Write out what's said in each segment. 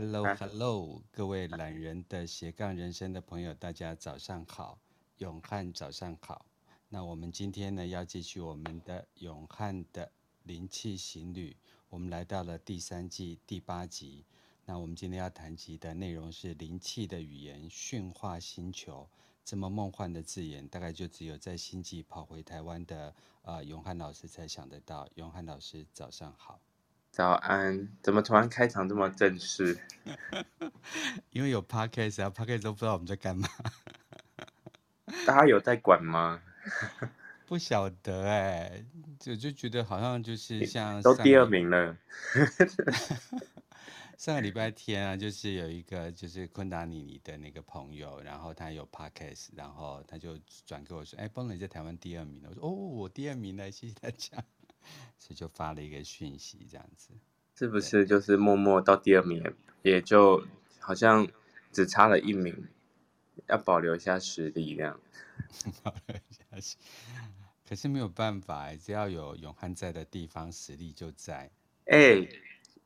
Hello，Hello，各位懒人的斜杠人生的朋友，大家早上好，永汉早上好。那我们今天呢，要继续我们的永汉的灵气行旅，我们来到了第三季第八集。那我们今天要谈及的内容是灵气的语言，驯化星球。这么梦幻的字眼，大概就只有在星际跑回台湾的呃永汉老师才想得到。永汉老师，早上好。早安，怎么突然开场这么正式？因为有 podcast 啊，podcast 都不知道我们在干嘛。大家有在管吗？不晓得哎、欸，就就觉得好像就是像都第二名了。上个礼拜天啊，就是有一个就是昆达尼尼的那个朋友，然后他有 podcast，然后他就转给我说：“哎、欸，邦伦在台湾第二名了。”我说：“哦，我第二名了，谢谢大家。”所以就发了一个讯息，这样子，是不是就是默默到第二名，也就好像只差了一名，要保留一下实力这样。保留一下，可是没有办法，只要有永汉在的地方，实力就在。哎、欸，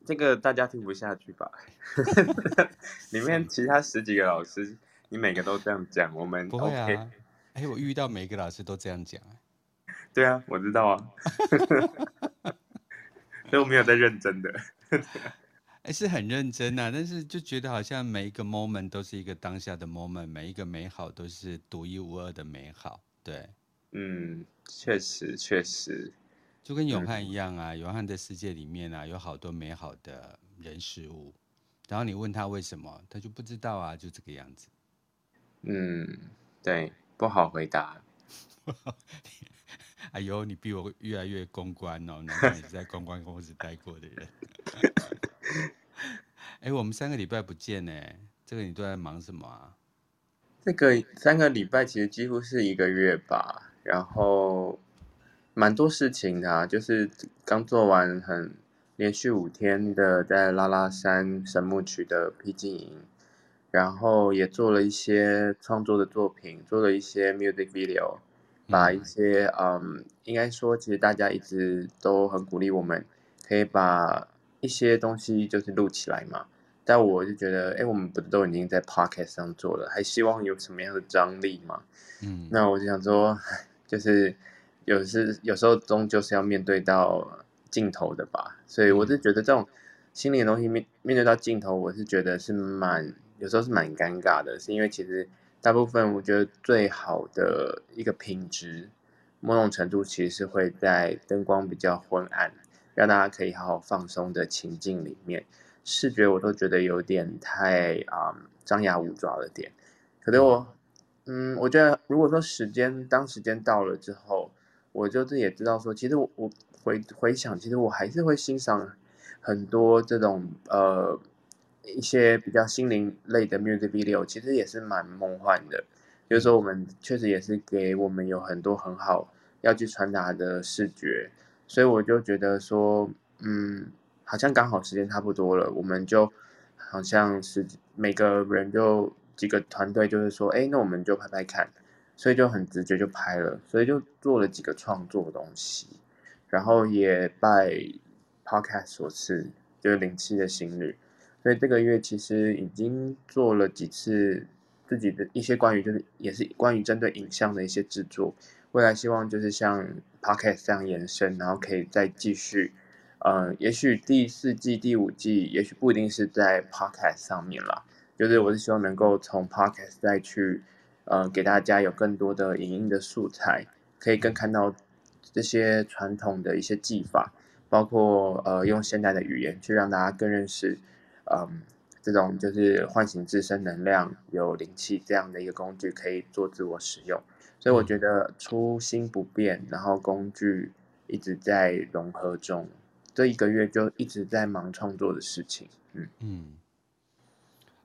这个大家听不下去吧？里面其他十几个老师，你每个都这样讲，我们、OK、不会啊？哎、欸，我遇到每一个老师都这样讲。对啊，我知道啊，所以我没有在认真的，哎，是很认真啊，但是就觉得好像每一个 moment 都是一个当下的 moment，每一个美好都是独一无二的美好，对，嗯，确实确实，就跟永汉。一样啊，嗯、永汉的世界里面啊，有好多美好的人事物，然后你问他为什么，他就不知道啊，就这个样子，嗯，对，不好回答。哎呦，你比我越来越公关哦！难道你是在公关公司待过的人？哎、我们三个礼拜不见呢，这个你都在忙什么啊？这个三个礼拜其实几乎是一个月吧，然后蛮多事情的啊，就是刚做完很连续五天的在拉拉山神木区的僻静营，然后也做了一些创作的作品，做了一些 music video。把一些嗯，应该说，其实大家一直都很鼓励我们，可以把一些东西就是录起来嘛。但我就觉得，哎，我们不都已经在 podcast 上做了，还希望有什么样的张力嘛？嗯，那我就想说，就是有时有时候终究是要面对到镜头的吧。所以我是觉得这种心灵的东西面面对到镜头，我是觉得是蛮有时候是蛮尴尬的，是因为其实。大部分我觉得最好的一个品质，某种程度其实是会在灯光比较昏暗，让大家可以好好放松的情境里面。视觉我都觉得有点太啊、嗯、张牙舞爪了点。可能我，嗯，我觉得如果说时间当时间到了之后，我就自己也知道说，其实我我回回想，其实我还是会欣赏很多这种呃。一些比较心灵类的 music video 其实也是蛮梦幻的，就是说我们确实也是给我们有很多很好要去传达的视觉，所以我就觉得说，嗯，好像刚好时间差不多了，我们就好像是每个人就几个团队就是说，哎，那我们就拍拍看，所以就很直觉就拍了，所以就做了几个创作的东西，然后也拜 podcast 所赐，就是零七的行旅。所以这个月其实已经做了几次自己的一些关于就是也是关于针对影像的一些制作，未来希望就是像 Podcast 这样延伸，然后可以再继续，呃，也许第四季、第五季，也许不一定是在 Podcast 上面啦，就是我是希望能够从 Podcast 再去，呃，给大家有更多的影音的素材，可以更看到这些传统的一些技法，包括呃用现代的语言去让大家更认识。嗯，这种就是唤醒自身能量、有灵气这样的一个工具，可以做自我使用。所以我觉得初心不变，然后工具一直在融合中。这一个月就一直在忙创作的事情。嗯嗯，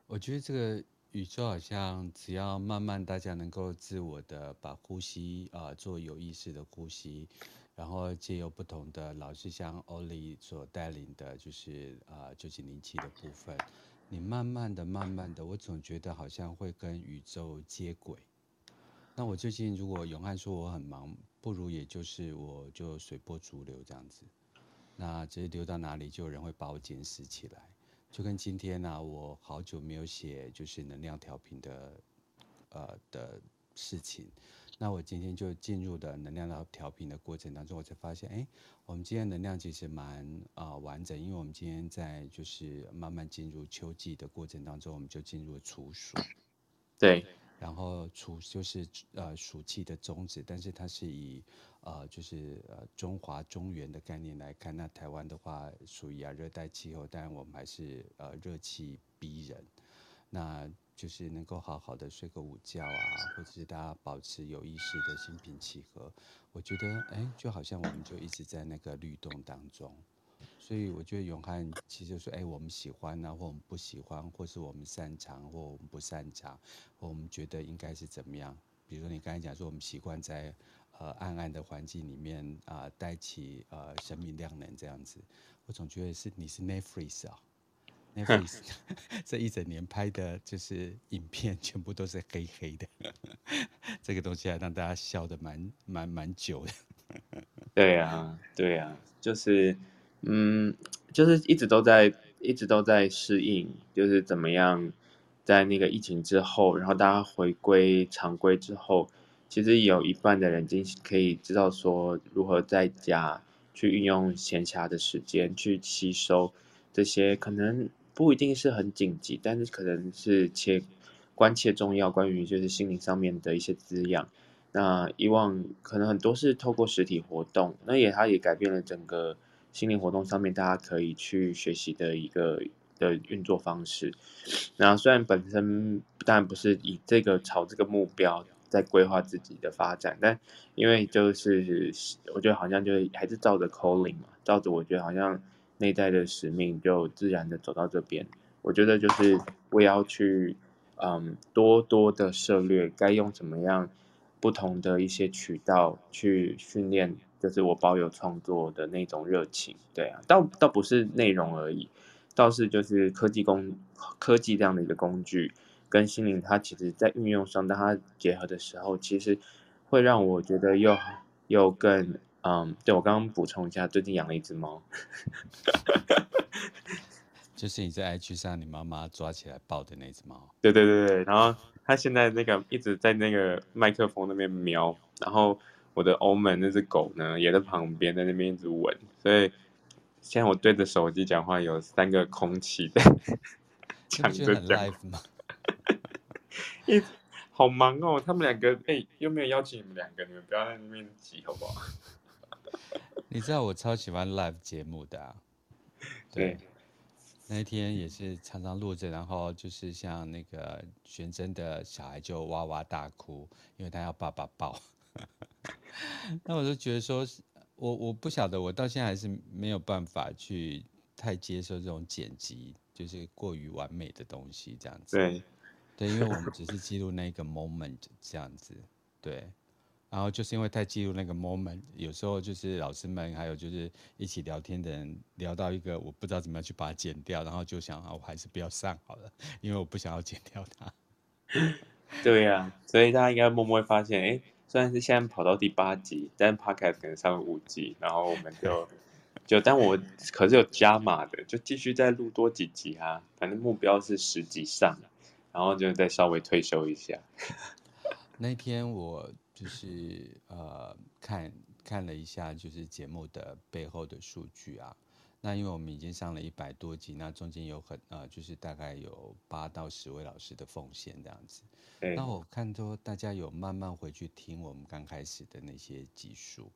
我觉得这个宇宙好像只要慢慢大家能够自我的把呼吸啊、呃、做有意识的呼吸。然后借由不同的老师，像欧里所带领的，就是啊，九九零七的部分，你慢慢的、慢慢的，我总觉得好像会跟宇宙接轨。那我最近如果永汉说我很忙，不如也就是我就随波逐流这样子，那直接流到哪里，就有人会把我捡拾起来。就跟今天呢、啊，我好久没有写就是能量调频的呃的事情。那我今天就进入的能量的调频的过程当中，我才发现，哎，我们今天能量其实蛮啊、呃、完整，因为我们今天在就是慢慢进入秋季的过程当中，我们就进入了处暑。对，然后处就是呃暑气的终止，但是它是以呃就是呃中华中原的概念来看，那台湾的话属于亚热带气候，但我们还是呃热气逼人，那。就是能够好好的睡个午觉啊，或者是大家保持有意识的心平气和，我觉得哎，就好像我们就一直在那个律动当中，所以我觉得永汉其实说哎，我们喜欢啊，或我们不喜欢，或是我们擅长或我们不擅长，我们觉得应该是怎么样？比如说你刚才讲说我们习惯在呃暗暗的环境里面啊、带起呃生命量能这样子，我总觉得是你是 Nefris 啊。Netflix 这一整年拍的就是影片，全部都是黑黑的，这个东西还让大家笑得蛮蛮蛮久的。对呀，对呀，就是，嗯，就是一直都在一直都在适应，就是怎么样在那个疫情之后，然后大家回归常规之后，其实有一半的人已经可以知道说如何在家去运用闲暇的时间去吸收这些可能。不一定是很紧急，但是可能是切关切重要，关于就是心灵上面的一些滋养。那以往可能很多是透过实体活动，那也它也改变了整个心灵活动上面大家可以去学习的一个的运作方式。那虽然本身当然不是以这个朝这个目标在规划自己的发展，但因为就是我觉得好像就是还是照着 calling 嘛，照着我觉得好像。内在的使命就自然的走到这边，我觉得就是我也要去，嗯，多多的涉猎该用怎么样不同的一些渠道去训练，就是我保有创作的那种热情。对啊，倒倒不是内容而已，倒是就是科技工科技这样的一个工具跟心灵，它其实在运用上，当它结合的时候，其实会让我觉得又又更。嗯，对，我刚刚补充一下，最近养了一只猫，就是你在 IG 上你妈妈抓起来抱的那只猫。对对对对，然后它现在那个一直在那个麦克风那边瞄，然后我的欧门那只狗呢也在旁边在那边一直闻，所以现在我对着手机讲话有三个空气在 抢着讲。一好忙哦，他们两个哎，又没有邀请你们两个，你们不要在那边挤好不好？你知道我超喜欢 live 节目的啊，对，对那一天也是常常录着，然后就是像那个玄真的小孩就哇哇大哭，因为他要爸爸抱。那我就觉得说，我我不晓得，我到现在还是没有办法去太接受这种剪辑，就是过于完美的东西这样子。对，对，因为我们只是记录那个 moment 这样子，对。然后就是因为太记录那个 moment，有时候就是老师们还有就是一起聊天的人聊到一个我不知道怎么样去把它剪掉，然后就想啊，我还是不要上好了，因为我不想要剪掉它。对呀、啊，所以大家应该默默会发现，哎，虽然是现在跑到第八集，但 podcast 可能上了五集，然后我们就 就，但我可是有加码的，就继续再录多几集啊，反正目标是十集上，然后就再稍微退休一下。那天我。就是呃看看了一下，就是节目的背后的数据啊。那因为我们已经上了一百多集，那中间有很呃，就是大概有八到十位老师的奉献这样子。对。那我看说大家有慢慢回去听我们刚开始的那些集数，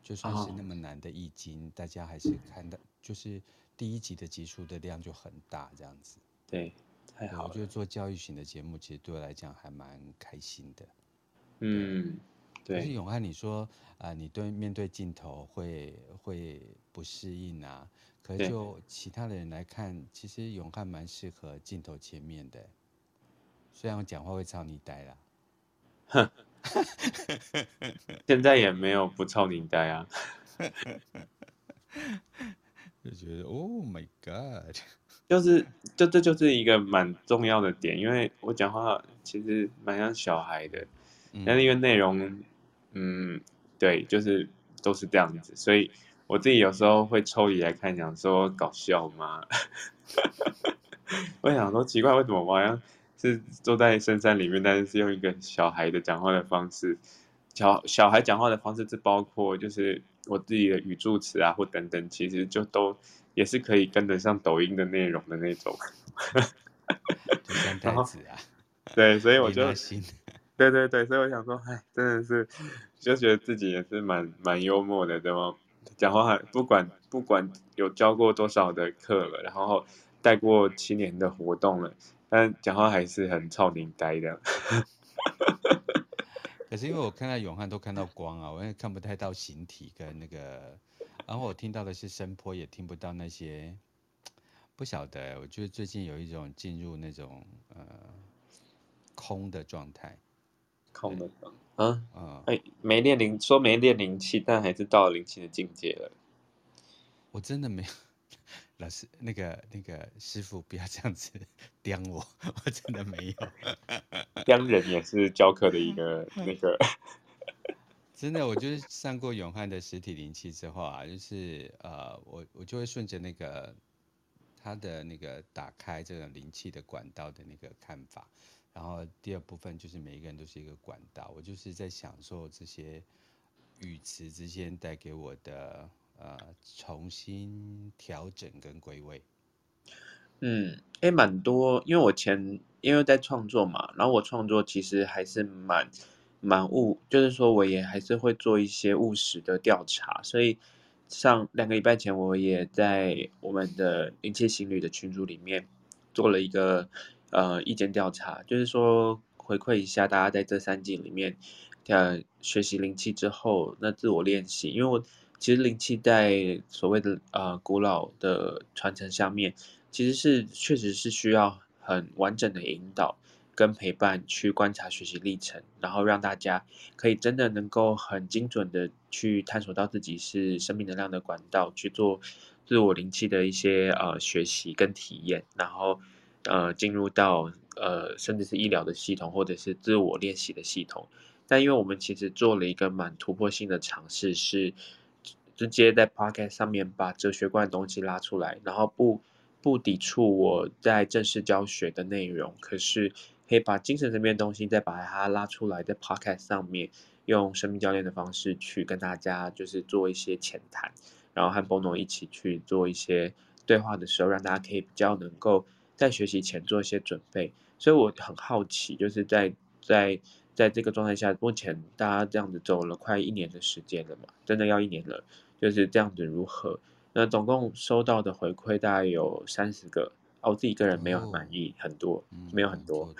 就算是那么难的易经，哦、大家还是看到，就是第一集的集数的量就很大这样子。对，太好了。我觉得做教育型的节目，其实对我来讲还蛮开心的。嗯，对。可是永汉，你说啊、呃，你对面对镜头会会不适应啊？可是就其他的人来看，其实永汉蛮适合镜头前面的。虽然我讲话会超你呆啦，哼，现在也没有不超你呆啊。就觉得 Oh my God，就是这这就是一个蛮重要的点，因为我讲话其实蛮像小孩的。但是因为内容，嗯，对，就是都是这样子，所以我自己有时候会抽离来看，想说搞笑吗？我想说奇怪，为什么我好像是坐在深山里面，但是是用一个小孩的讲话的方式，小小孩讲话的方式，是包括就是我自己的语助词啊，或等等，其实就都也是可以跟得上抖音的内容的那种。然后啊，对，所以我就，对对对，所以我想说，哎，真的是，就觉得自己也是蛮蛮幽默的，对吗？讲话还不管不管有教过多少的课了，然后带过七年的活动了，但讲话还是很超龄呆的。可是因为我看到永汉都看到光啊，我也看不太到形体跟那个，然后我听到的是声波，也听不到那些。不晓得，我觉得最近有一种进入那种呃空的状态，空的状态啊啊！哎，没练灵，说没练灵气，但还是到了灵气的境界了。我真的没有，老师那个那个师傅不要这样子刁我，我真的没有。刁人也是教课的一个 那个。真的，我就是上过永汉的实体灵气之后啊，就是呃，我我就会顺着那个。他的那个打开这个灵气的管道的那个看法，然后第二部分就是每一个人都是一个管道，我就是在享受这些语词之间带给我的呃重新调整跟归位。嗯，诶，蛮多，因为我前因为在创作嘛，然后我创作其实还是蛮蛮务，就是说我也还是会做一些务实的调查，所以。上两个礼拜前，我也在我们的灵气行旅的群组里面做了一个呃意见调查，就是说回馈一下大家在这三季里面，呃学习灵气之后，那自我练习，因为我其实灵气在所谓的呃古老的传承下面，其实是确实是需要很完整的引导。跟陪伴去观察学习历程，然后让大家可以真的能够很精准的去探索到自己是生命能量的管道，去做自我灵气的一些呃学习跟体验，然后呃进入到呃甚至是医疗的系统或者是自我练习的系统。但因为我们其实做了一个蛮突破性的尝试，是直接在 Podcast 上面把哲学观的东西拉出来，然后不不抵触我在正式教学的内容，可是。可以把精神层面的东西再把它拉出来，在 Podcast 上面用生命教练的方式去跟大家就是做一些浅谈，然后和 Bono 一起去做一些对话的时候，让大家可以比较能够在学习前做一些准备。所以我很好奇，就是在在在这个状态下，目前大家这样子走了快一年的时间了嘛，真的要一年了，就是这样子如何？那总共收到的回馈大概有三十个。哦，我自己个人没有很满意，哦、很多，嗯、没有很多，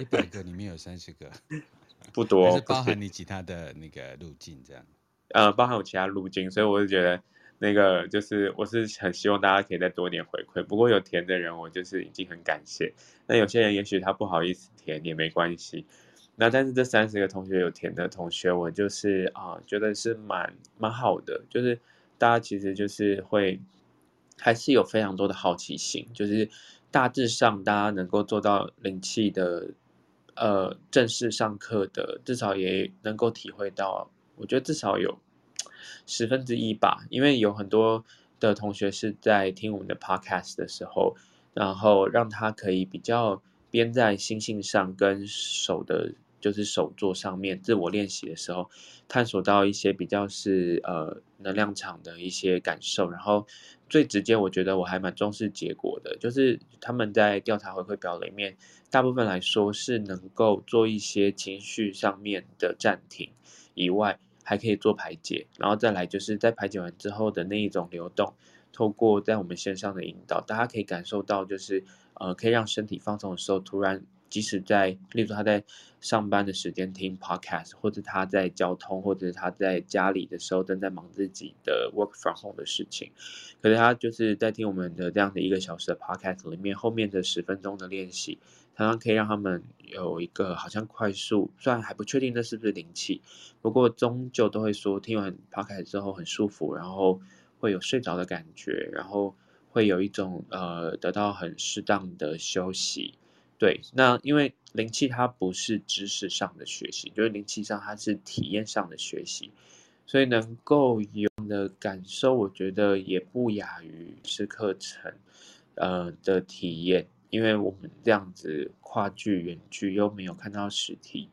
一百个里面有三十个，不多，包含你其他的那个路径这样？呃，包含我其他路径，所以我就觉得那个就是我是很希望大家可以再多点回馈。不过有填的人，我就是已经很感谢。那有些人也许他不好意思填也没关系。那但是这三十个同学有填的同学，我就是啊、觉得是蛮蛮好的，就是大家其实就是会。还是有非常多的好奇心，就是大致上大家能够做到灵气的，呃，正式上课的，至少也能够体会到，我觉得至少有十分之一吧，因为有很多的同学是在听我们的 podcast 的时候，然后让他可以比较边在心性上跟手的。就是手作上面自我练习的时候，探索到一些比较是呃能量场的一些感受，然后最直接，我觉得我还蛮重视结果的，就是他们在调查回馈表里面，大部分来说是能够做一些情绪上面的暂停以外，还可以做排解，然后再来就是在排解完之后的那一种流动，透过在我们线上的引导，大家可以感受到就是呃可以让身体放松的时候，突然。即使在，例如他在上班的时间听 podcast，或者他在交通，或者他在家里的时候正在忙自己的 work from home 的事情，可是他就是在听我们的这样的一个小时的 podcast 里面，后面的十分钟的练习，常常可以让他们有一个好像快速，虽然还不确定这是不是灵气，不过终究都会说听完 podcast 之后很舒服，然后会有睡着的感觉，然后会有一种呃得到很适当的休息。对，那因为灵气它不是知识上的学习，就是灵气上它是体验上的学习，所以能够有的感受，我觉得也不亚于是课程，呃的体验，因为我们这样子跨距远距又没有看到实体，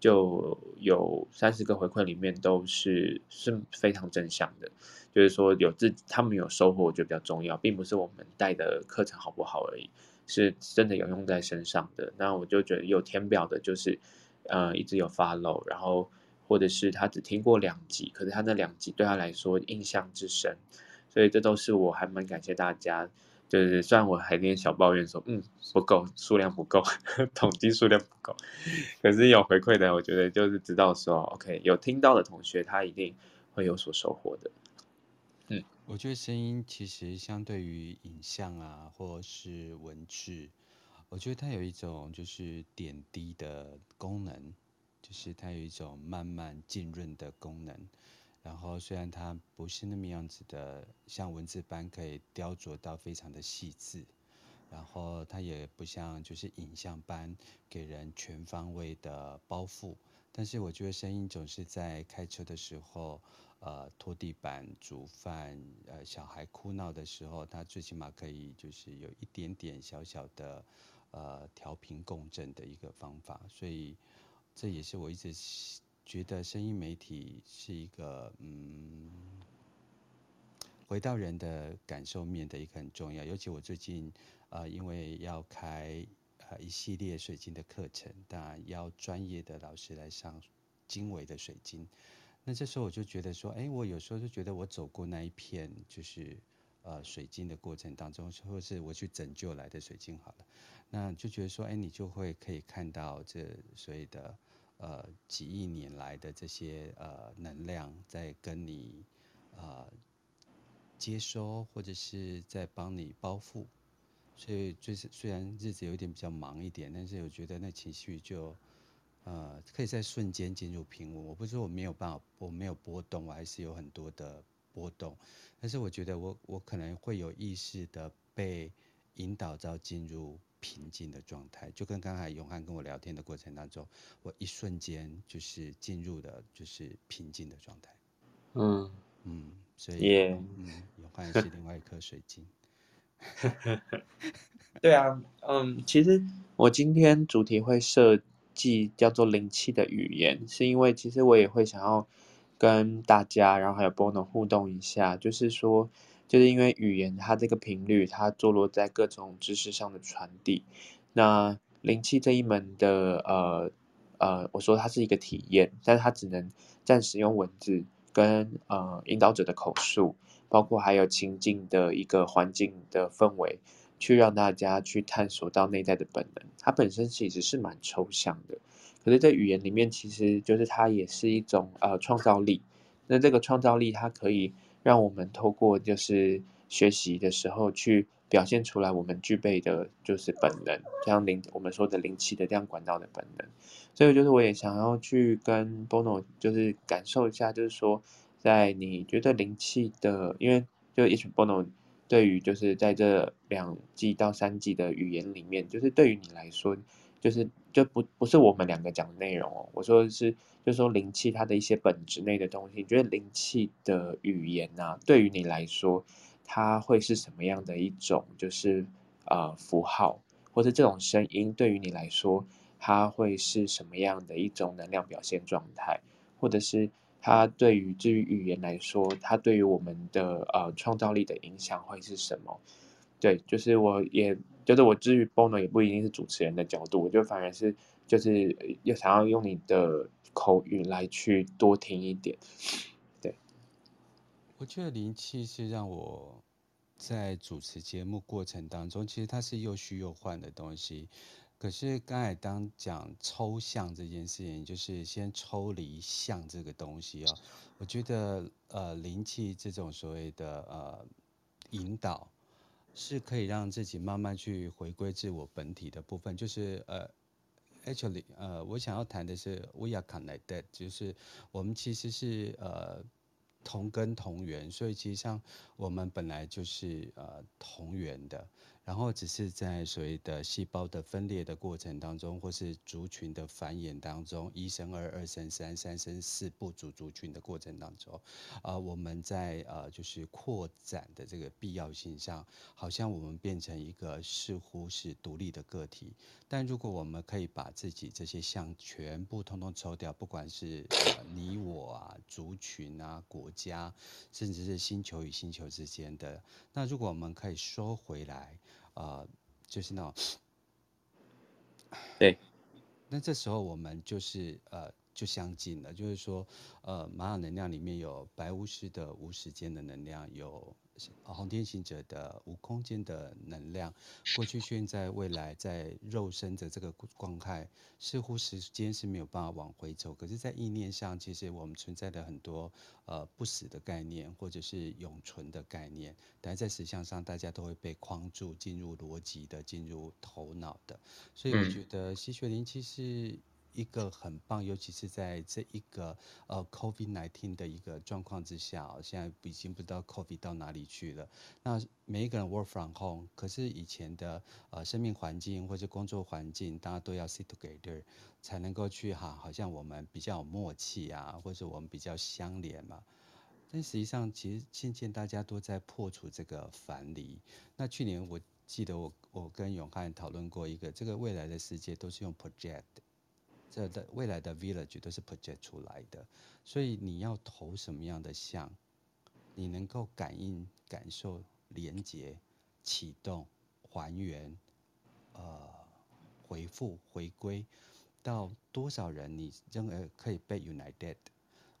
就有三十个回馈里面都是是非常正向的，就是说有自他们有收获，我觉得比较重要，并不是我们带的课程好不好而已，是真的有用在身上的。那我就觉得有填表的，就是呃一直有 follow，然后。或者是他只听过两集，可是他那两集对他来说印象之深，所以这都是我还蛮感谢大家。就是虽然我还有点小抱怨说，嗯，不够，数量不够，统计数量不够，可是有回馈的，我觉得就是知道说，OK，有听到的同学他一定会有所收获的。嗯，我觉得声音其实相对于影像啊，或是文字，我觉得它有一种就是点滴的功能。就是它有一种慢慢浸润的功能，然后虽然它不是那么样子的，像文字般可以雕琢到非常的细致，然后它也不像就是影像般给人全方位的包覆，但是我觉得声音总是在开车的时候，呃，拖地板、煮饭，呃，小孩哭闹的时候，它最起码可以就是有一点点小小的呃调频共振的一个方法，所以。这也是我一直觉得声音媒体是一个嗯，回到人的感受面的一个很重要。尤其我最近呃，因为要开呃一系列水晶的课程，当然要专业的老师来上经纬的水晶。那这时候我就觉得说，哎，我有时候就觉得我走过那一片就是呃水晶的过程当中，或是我去拯救来的水晶好了。那就觉得说，哎，你就会可以看到这所谓的呃几亿年来的这些呃能量在跟你呃接收，或者是在帮你包覆。所以就是虽然日子有点比较忙一点，但是我觉得那情绪就呃可以在瞬间进入平稳。我不是说我没有办法，我没有波动，我还是有很多的波动。但是我觉得我我可能会有意识的被引导到进入。平静的状态，就跟刚才永汉跟我聊天的过程当中，我一瞬间就是进入的，就是平静的状态。嗯嗯，所以.嗯，永汉是另外一颗水晶。对啊，嗯，其实我今天主题会设计叫做灵气的语言，是因为其实我也会想要跟大家，然后还有 Bono 互动一下，就是说。就是因为语言它这个频率，它坐落在各种知识上的传递。那灵气这一门的呃呃，我说它是一个体验，但是它只能暂时用文字跟呃引导者的口述，包括还有情境的一个环境的氛围，去让大家去探索到内在的本能。它本身其实是蛮抽象的，可是，在语言里面，其实就是它也是一种呃创造力。那这个创造力，它可以。让我们透过就是学习的时候去表现出来我们具备的就是本能，像灵我们说的灵气的这样管道的本能。所以就是我也想要去跟 Bono 就是感受一下，就是说在你觉得灵气的，因为就一群 Bono 对于就是在这两季到三季的语言里面，就是对于你来说。就是就不不是我们两个讲的内容哦，我说的是就是说灵气它的一些本质内的东西，你觉得灵气的语言呐、对于你来说，它会是什么样的一种就是呃符号，或者这种声音对于你来说，它会是什么样的一种能量表现状态，或者是它对于至于语言来说，它对于我们的呃创造力的影响会是什么？对，就是我也。就是我至于 Bono 也不一定是主持人的角度，我就反而是就是又想要用你的口语来去多听一点。对，我觉得灵气是让我在主持节目过程当中，其实它是又虚又幻的东西。可是刚才当讲抽象这件事情，就是先抽离象这个东西哦，我觉得呃灵气这种所谓的呃引导。是可以让自己慢慢去回归自我本体的部分，就是呃，actually，呃，我想要谈的是 we are connected，就是我们其实是呃同根同源，所以其实上我们本来就是呃同源的。然后只是在所谓的细胞的分裂的过程当中，或是族群的繁衍当中，一生二，二生三，三生四，不足族群的过程当中，呃，我们在呃就是扩展的这个必要性上，好像我们变成一个似乎是独立的个体。但如果我们可以把自己这些项全部通通抽掉，不管是呃你我啊、族群啊、国家，甚至是星球与星球之间的，那如果我们可以收回来。呃，就是那种，对，那这时候我们就是呃，就相近了。就是说，呃，玛雅能量里面有白巫师的无时间的能量，有。红天行者的无空间的能量，过去、现在、未来，在肉身的这个状态，似乎时间是没有办法往回走。可是，在意念上，其实我们存在的很多呃不死的概念，或者是永存的概念，但在实相上，大家都会被框住，进入逻辑的，进入头脑的。所以，我觉得吸血灵气是。一个很棒，尤其是在这一个呃 COVID-19 的一个状况之下，现在已经不知道 COVID 到哪里去了。那每一个人 work from home，可是以前的呃生命环境或者工作环境，大家都要 sit together 才能够去哈，好像我们比较有默契啊，或者我们比较相连嘛。但实际上，其实渐渐大家都在破除这个藩篱。那去年我记得我我跟永汉讨论过一个，这个未来的世界都是用 project。这的未来的 village 都是 project 出来的，所以你要投什么样的像，你能够感应、感受、连接、启动、还原、呃、回复、回归到多少人，你认为可以被 united？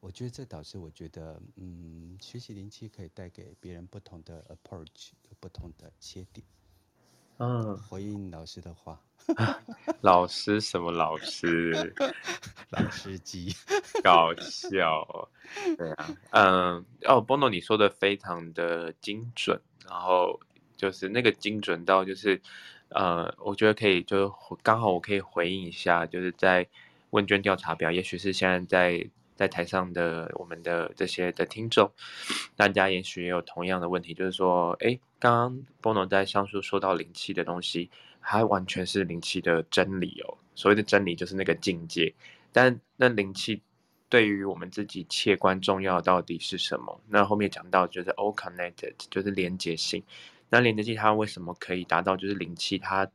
我觉得这导致我觉得，嗯，学习灵气可以带给别人不同的 approach，不同的切点。嗯，回应老师的话 老师什么老师？老司机，搞笑。对啊，嗯，哦，Bono，你说的非常的精准，然后就是那个精准到就是，呃，我觉得可以，就刚好我可以回应一下，就是在问卷调查表，也许是现在在。在台上的我们的这些的听众，大家也许也有同样的问题，就是说，诶，刚刚 Bono 在上述说到灵气的东西，还完全是灵气的真理哦。所谓的真理就是那个境界，但那灵气对于我们自己切观重要到底是什么？那后面讲到就是 all connected，就是连接性。那连接性它为什么可以达到？就是灵气它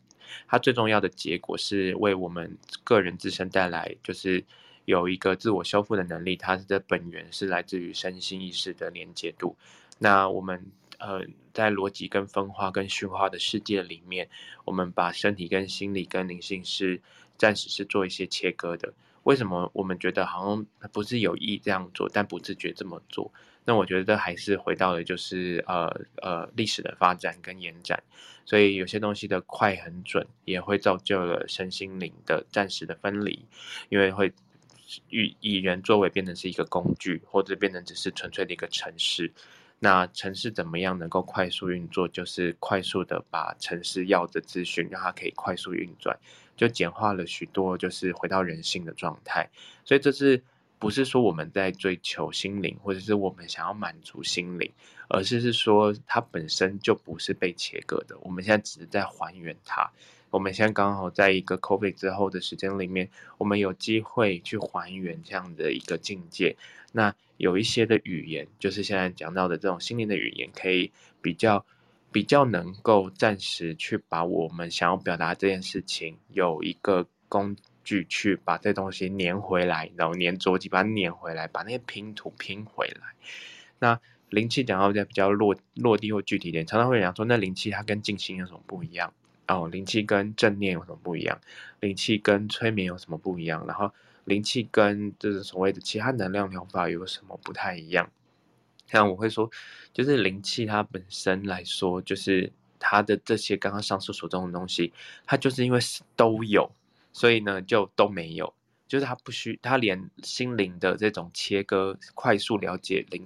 它最重要的结果是为我们个人自身带来就是。有一个自我修复的能力，它的本源是来自于身心意识的连接度。那我们呃，在逻辑跟分化跟虚化的世界里面，我们把身体跟心理跟灵性是暂时是做一些切割的。为什么我们觉得好像不是有意这样做，但不自觉这么做？那我觉得还是回到了就是呃呃历史的发展跟延展。所以有些东西的快很准，也会造就了身心灵的暂时的分离，因为会。以以人作为变成是一个工具，或者变成只是纯粹的一个程式。那城市怎么样能够快速运作？就是快速的把城市要的资讯让它可以快速运转，就简化了许多，就是回到人性的状态。所以这是不是说我们在追求心灵，或者是我们想要满足心灵，而是是说它本身就不是被切割的。我们现在只是在还原它。我们现在刚好在一个 COVID 之后的时间里面，我们有机会去还原这样的一个境界。那有一些的语言，就是现在讲到的这种心灵的语言，可以比较比较能够暂时去把我们想要表达这件事情，有一个工具去把这东西粘回来，然后粘着机把它粘回来，把那些拼图拼回来。那灵气讲到在比较落落地或具体点，常常会讲说，那灵气它跟静心有什么不一样？哦，灵气跟正念有什么不一样？灵气跟催眠有什么不一样？然后灵气跟就是所谓的其他能量疗法有什么不太一样？像我会说，就是灵气它本身来说，就是它的这些刚刚上述所中的东西，它就是因为都有，所以呢就都没有，就是它不需，它连心灵的这种切割、快速了解灵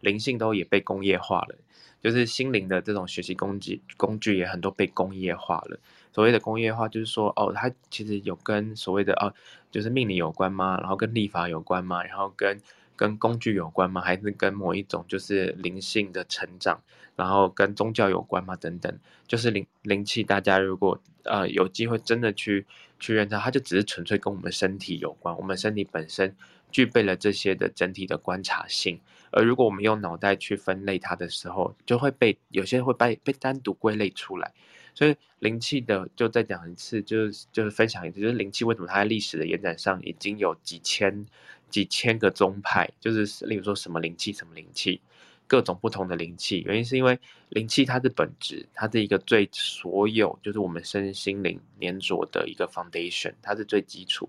灵性都也被工业化了。就是心灵的这种学习工具，工具也很多被工业化了。所谓的工业化，就是说，哦，它其实有跟所谓的哦，就是命理有关吗？然后跟历法有关吗？然后跟跟工具有关吗？还是跟某一种就是灵性的成长，然后跟宗教有关吗？等等，就是灵灵气，大家如果呃有机会真的去去认它，它就只是纯粹跟我们身体有关，我们身体本身具备了这些的整体的观察性。而如果我们用脑袋去分类它的时候，就会被有些会被被单独归类出来。所以灵气的就再讲一次，就是就是分享一次，就是灵气为什么它在历史的延展上已经有几千几千个宗派，就是例如说什么灵气什么灵气，各种不同的灵气，原因是因为灵气它的本质，它是一个最所有就是我们身心灵黏着的一个 foundation，它是最基础。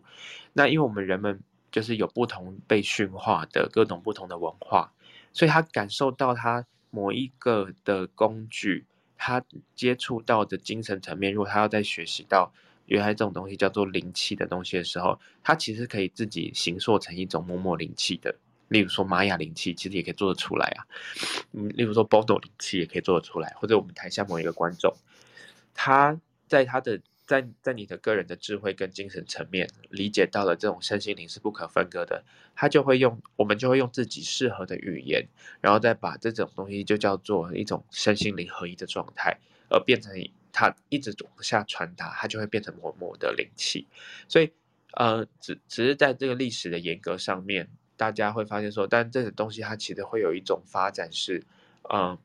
那因为我们人们就是有不同被驯化的各种不同的文化，所以他感受到他某一个的工具。他接触到的精神层面，如果他要再学习到原来这种东西叫做灵气的东西的时候，他其实可以自己形塑成一种某某灵气的。例如说玛雅灵气，其实也可以做得出来啊。嗯，例如说 Bono 灵气也可以做得出来，或者我们台下某一个观众，他在他的。在在你的个人的智慧跟精神层面理解到了这种身心灵是不可分割的，他就会用我们就会用自己适合的语言，然后再把这种东西就叫做一种身心灵合一的状态，而变成它一直往下传达，它就会变成某某的灵气。所以呃，只只是在这个历史的严格上面，大家会发现说，但这个东西它其实会有一种发展是，嗯，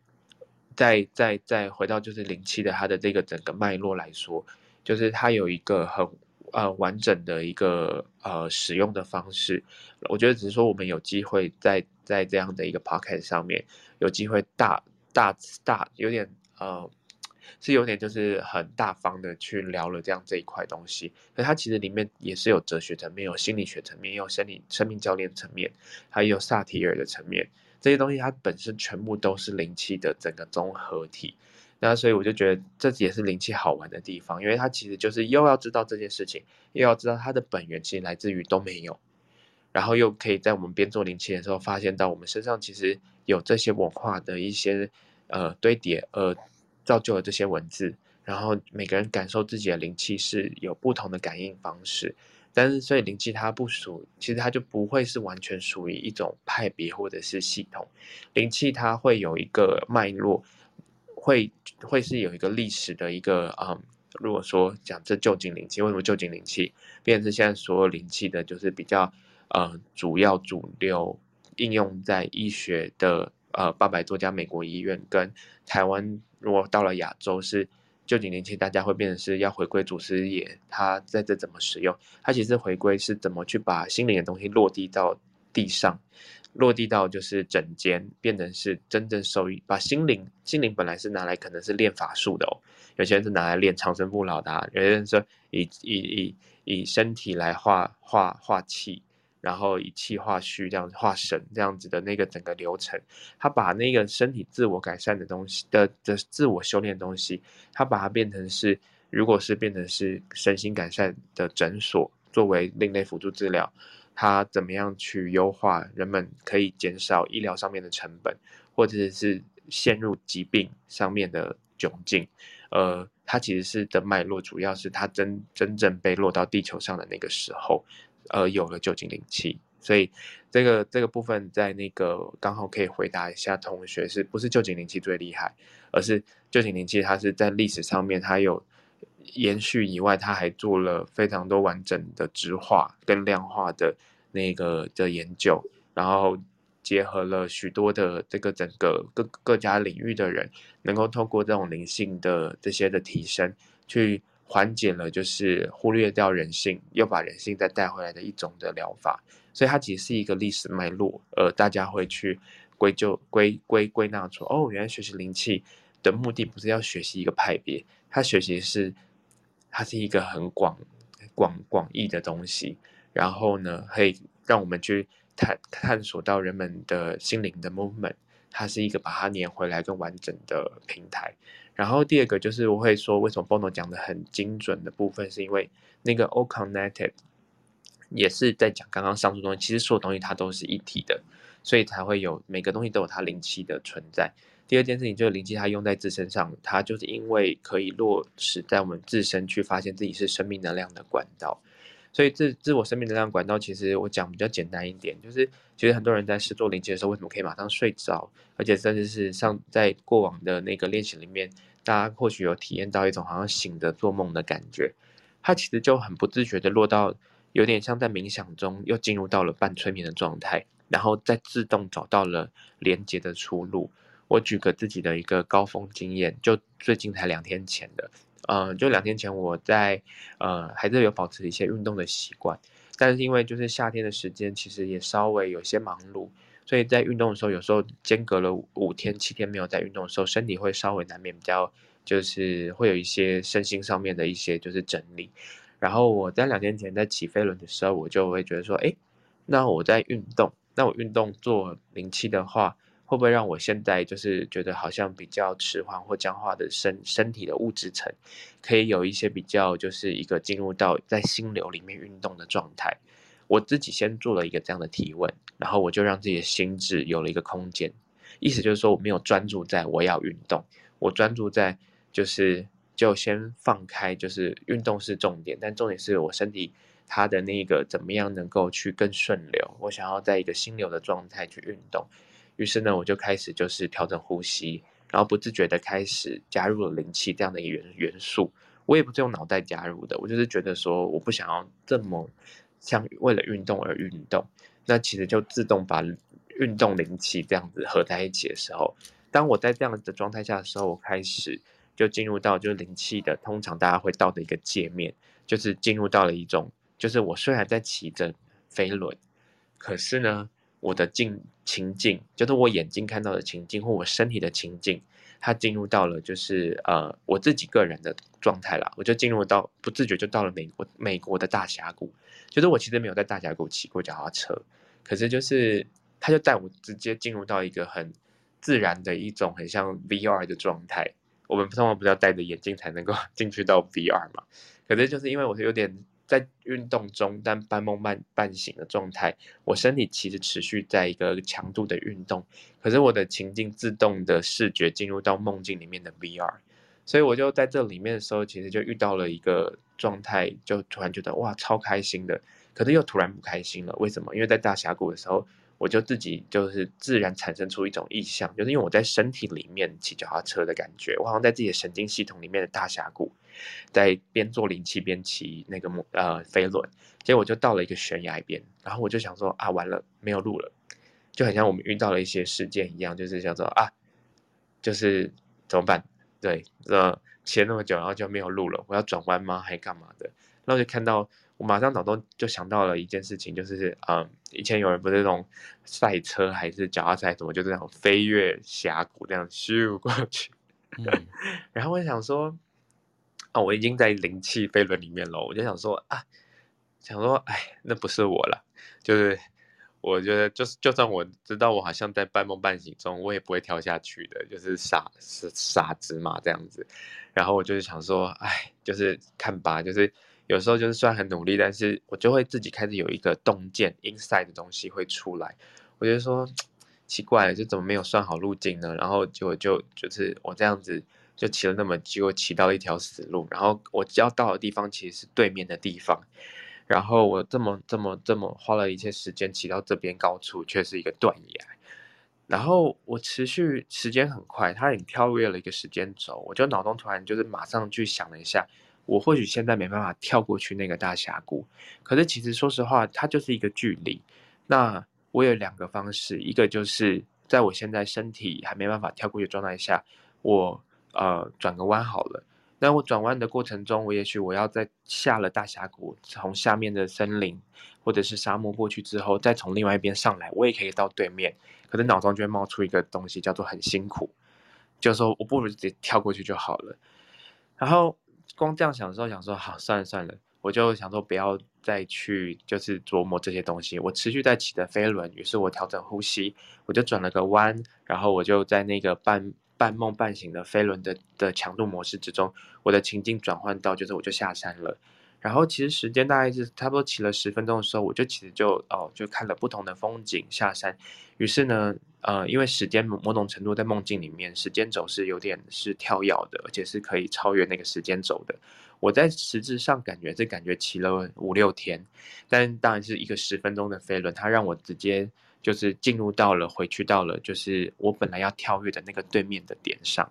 再再再回到就是灵气的它的这个整个脉络来说。就是它有一个很呃完整的一个呃使用的方式，我觉得只是说我们有机会在在这样的一个 podcast 上面有机会大大大有点呃是有点就是很大方的去聊了这样这一块东西，可它其实里面也是有哲学层面、有心理学层面、有生理生命教练层面，还有萨提尔的层面，这些东西它本身全部都是灵气的整个综合体。那所以我就觉得这也是灵气好玩的地方，因为它其实就是又要知道这件事情，又要知道它的本源其实来自于都没有，然后又可以在我们边做灵气的时候，发现到我们身上其实有这些文化的一些呃堆叠，呃造就了这些文字，然后每个人感受自己的灵气是有不同的感应方式，但是所以灵气它不属，其实它就不会是完全属于一种派别或者是系统，灵气它会有一个脉络。会会是有一个历史的一个啊、嗯，如果说讲这臼井灵气，为什么臼井灵气变成是现在所有灵气的，就是比较呃主要主流应用在医学的呃八百多家美国医院跟台湾，如果到了亚洲是臼井灵气，大家会变成是要回归祖师爷，他在这怎么使用？他其实回归是怎么去把心灵的东西落地到地上。落地到就是整间，变成是真正受益，把心灵心灵本来是拿来可能是练法术的哦，有些人是拿来练长生不老的，有些人说以以以以身体来化化化气，然后以气化虚这样化神这样子的那个整个流程，他把那个身体自我改善的东西的的自我修炼的东西，他把它变成是，如果是变成是身心改善的诊所，作为另类辅助治疗。它怎么样去优化人们可以减少医疗上面的成本，或者是陷入疾病上面的窘境？呃，它其实是的脉络，主要是它真真正被落到地球上的那个时候，呃，有了臼井灵气。所以这个这个部分在那个刚好可以回答一下同学，是不是旧井灵气最厉害？而是旧井灵气它是在历史上面它有。延续以外，他还做了非常多完整的质化跟量化的那个的研究，然后结合了许多的这个整个各各家领域的人，能够透过这种灵性的这些的提升，去缓解了就是忽略掉人性，又把人性再带回来的一种的疗法。所以它其实是一个历史脉络，呃，大家会去归咎归归归纳出，哦，原来学习灵气的目的不是要学习一个派别，他学习是。它是一个很广、广广义的东西，然后呢，可以让我们去探探索到人们的心灵的 movement。它是一个把它连回来更完整的平台。然后第二个就是我会说，为什么 Bono 讲的很精准的部分，是因为那个 All Connected 也是在讲刚刚上述东西，其实所有东西它都是一体的，所以才会有每个东西都有它灵气的存在。第二件事情就是灵气，它用在自身上，它就是因为可以落实在我们自身去发现自己是生命能量的管道，所以自自我生命能量管道，其实我讲比较简单一点，就是其实很多人在试做灵气的时候，为什么可以马上睡着，而且甚至是像在过往的那个练习里面，大家或许有体验到一种好像醒着做梦的感觉，它其实就很不自觉的落到有点像在冥想中又进入到了半催眠的状态，然后再自动找到了连接的出路。我举个自己的一个高峰经验，就最近才两天前的。呃，就两天前我在呃还是有保持一些运动的习惯，但是因为就是夏天的时间，其实也稍微有些忙碌，所以在运动的时候，有时候间隔了五天七天没有在运动的时候，身体会稍微难免比较就是会有一些身心上面的一些就是整理。然后我在两天前在骑飞轮的时候，我就会觉得说，哎，那我在运动，那我运动做零七的话。会不会让我现在就是觉得好像比较迟缓或僵化的身身体的物质层，可以有一些比较就是一个进入到在心流里面运动的状态？我自己先做了一个这样的提问，然后我就让自己的心智有了一个空间。意思就是说，我没有专注在我要运动，我专注在就是就先放开，就是运动是重点，但重点是我身体它的那个怎么样能够去更顺流。我想要在一个心流的状态去运动。于是呢，我就开始就是调整呼吸，然后不自觉的开始加入了灵气这样的一个元元素。我也不是用脑袋加入的，我就是觉得说，我不想要这么像为了运动而运动。那其实就自动把运动灵气这样子合在一起的时候，当我在这样的状态下的时候，我开始就进入到就是灵气的通常大家会到的一个界面，就是进入到了一种，就是我虽然在骑着飞轮，可是呢。我的境情境，就是我眼睛看到的情境，或我身体的情境，它进入到了就是呃我自己个人的状态了。我就进入到不自觉就到了美国美国的大峡谷，就是我其实没有在大峡谷骑过脚踏车，可是就是他就带我直接进入到一个很自然的一种很像 VR 的状态。我们通常不是要戴着眼镜才能够 进去到 VR 嘛？可是就是因为我是有点。在运动中，但半梦半半醒的状态，我身体其实持续在一个强度的运动，可是我的情境自动的视觉进入到梦境里面的 VR，所以我就在这里面的时候，其实就遇到了一个状态，就突然觉得哇，超开心的，可是又突然不开心了，为什么？因为在大峡谷的时候。我就自己就是自然产生出一种意象，就是因为我在身体里面骑脚踏车的感觉，我好像在自己的神经系统里面的大峡谷，在边做灵气边骑那个呃飞轮，结果我就到了一个悬崖边，然后我就想说啊，完了，没有路了，就很像我们遇到了一些事件一样，就是叫做啊，就是怎么办？对，呃，骑了那么久，然后就没有路了，我要转弯吗？还干嘛的？然后就看到。我马上脑中就想到了一件事情，就是嗯，以前有人不是那种赛车还是脚踏车什么，就这样飞越峡谷这样咻过去。嗯、然后我就想说，啊，我已经在灵气飞轮里面了，我就想说啊，想说哎，那不是我了。就是我觉得，就是就算我知道我好像在半梦半醒中，我也不会跳下去的，就是傻是傻子嘛这样子。然后我就是想说，哎，就是看吧，就是。有时候就是虽然很努力，但是我就会自己开始有一个洞见 inside 的东西会出来。我觉得说 奇怪，就怎么没有算好路径呢？然后结果就就是我这样子就骑了那么久，骑到了一条死路。然后我要到的地方其实是对面的地方。然后我这么这么这么花了一些时间骑到这边高处，却是一个断崖。然后我持续时间很快，它已经跳跃了一个时间轴。我就脑中突然就是马上去想了一下。我或许现在没办法跳过去那个大峡谷，可是其实说实话，它就是一个距离。那我有两个方式，一个就是在我现在身体还没办法跳过去的状态下，我呃转个弯好了。那我转弯的过程中，我也许我要在下了大峡谷，从下面的森林或者是沙漠过去之后，再从另外一边上来，我也可以到对面。可是脑中就会冒出一个东西，叫做很辛苦，就说我不如直接跳过去就好了。然后。光这样想的时候，想说好算了算了，我就想说不要再去就是琢磨这些东西。我持续在骑着飞轮，于是我调整呼吸，我就转了个弯，然后我就在那个半半梦半醒的飞轮的的强度模式之中，我的情境转换到就是我就下山了。然后其实时间大概是差不多骑了十分钟的时候，我就其实就哦就看了不同的风景下山。于是呢，呃，因为时间某种程度在梦境里面，时间轴是有点是跳跃的，而且是可以超越那个时间轴的。我在实质上感觉这感觉骑了五六天，但当然是一个十分钟的飞轮，它让我直接就是进入到了回去到了就是我本来要跳跃的那个对面的点上。